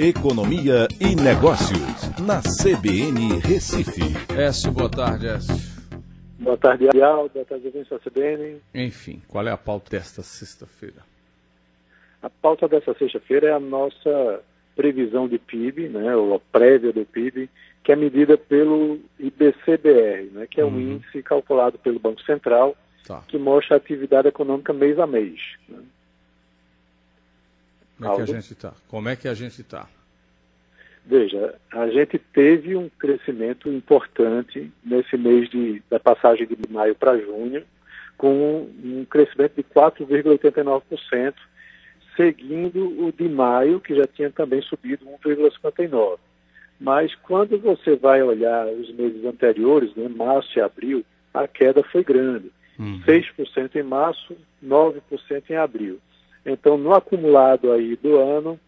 Economia e Negócios, na CBN Recife. Écio, boa tarde, Écio. Boa tarde, Arial. Boa tarde, ouvintes da CBN. Enfim, qual é a pauta desta sexta-feira? A pauta dessa sexta-feira é a nossa previsão de PIB, né, ou a prévia do PIB, que é medida pelo IBCBR, né, que é um uhum. índice calculado pelo Banco Central, tá. que mostra a atividade econômica mês a mês. Né. Como é que a gente está? Como é que a gente está? Veja, a gente teve um crescimento importante nesse mês de, da passagem de maio para junho, com um crescimento de 4,89%, seguindo o de maio, que já tinha também subido 1,59%. Mas quando você vai olhar os meses anteriores, né, março e abril, a queda foi grande. Uhum. 6% em março, 9% em abril. Então, no acumulado aí do ano,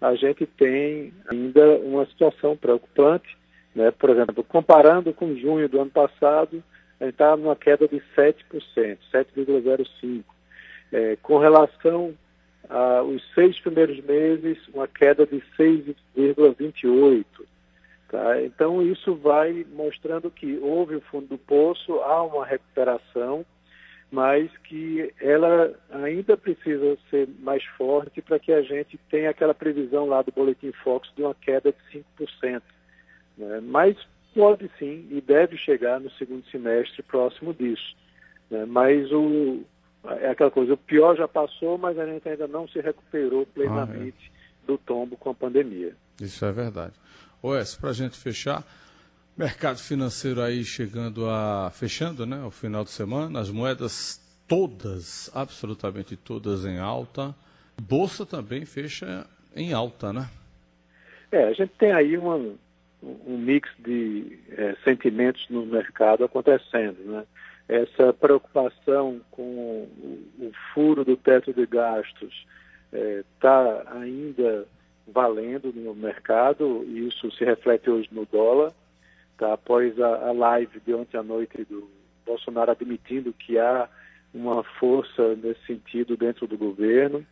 a gente tem ainda uma situação preocupante. Né? Por exemplo, comparando com junho do ano passado, a gente está numa queda de 7%, 7,05%. É, com relação aos seis primeiros meses, uma queda de 6,28%. Tá? Então, isso vai mostrando que houve o fundo do poço, há uma recuperação, mas que ela ainda precisa ser mais forte para que a gente tenha aquela previsão lá do Boletim Fox de uma queda de 5%. Né? Mas pode sim e deve chegar no segundo semestre próximo disso. Né? Mas o, é aquela coisa, o pior já passou, mas a gente ainda não se recuperou plenamente ah, é. do tombo com a pandemia. Isso é verdade. Oes, para a gente fechar, Mercado financeiro aí chegando a. fechando, né? O final de semana, as moedas todas, absolutamente todas em alta. Bolsa também fecha em alta, né? É, a gente tem aí uma, um mix de é, sentimentos no mercado acontecendo, né? Essa preocupação com o, furo do teto de gastos está é, ainda valendo no mercado, e isso se reflete hoje no dólar tá? após a, a live de ontem à noite do Bolsonaro admitindo que há uma força nesse sentido dentro do governo,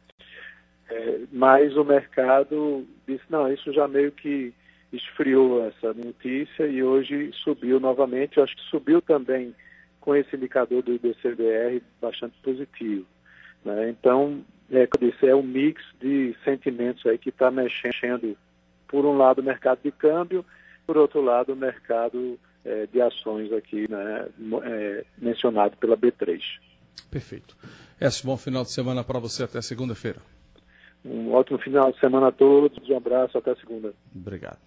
é, mas o mercado disse, não, isso já meio que esfriou essa notícia e hoje subiu novamente, eu acho que subiu também com esse indicador do IBCBR bastante positivo. Né? Então, é, como eu disse, é um mix de sentimentos aí que está mexendo, por um lado, o mercado de câmbio, por outro lado, o mercado é, de ações aqui né, é, mencionado pela B3. Perfeito. Esse bom final de semana para você até segunda-feira. Um ótimo final de semana a todos, um abraço, até segunda. Obrigado.